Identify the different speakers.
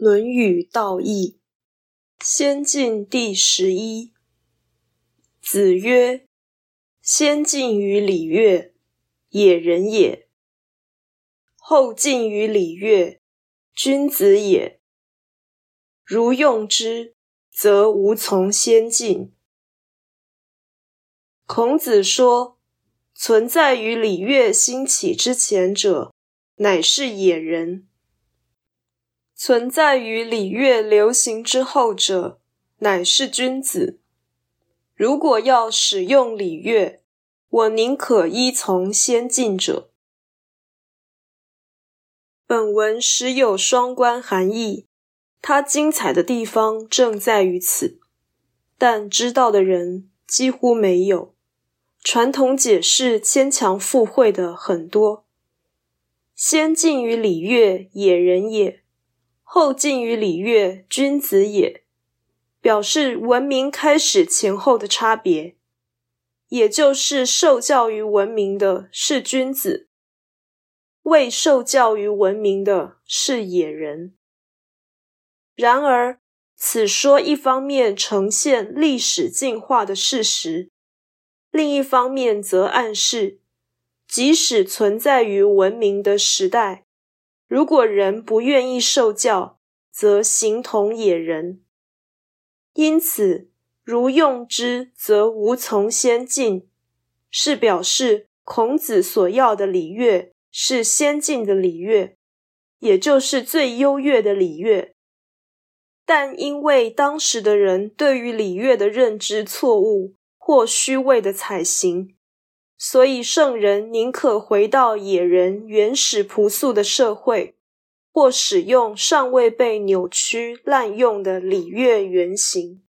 Speaker 1: 《论语·道义》先进第十一。子曰：“先进于礼乐，野人也；后进于礼乐，君子也。如用之，则无从先进。”孔子说：“存在于礼乐兴起之前者，乃是野人。”存在于礼乐流行之后者，乃是君子。如果要使用礼乐，我宁可依从先进者。本文实有双关含义，它精彩的地方正在于此，但知道的人几乎没有。传统解释牵强附会的很多。先进于礼乐，野人也。后进于礼乐，君子也，表示文明开始前后的差别，也就是受教于文明的是君子，未受教于文明的是野人。然而，此说一方面呈现历史进化的事实，另一方面则暗示，即使存在于文明的时代。如果人不愿意受教，则形同野人。因此，如用之，则无从先进，是表示孔子所要的礼乐是先进的礼乐，也就是最优越的礼乐。但因为当时的人对于礼乐的认知错误或虚伪的采行，所以圣人宁可回到野人原始朴素的社会，或使用尚未被扭曲滥用的礼乐原型。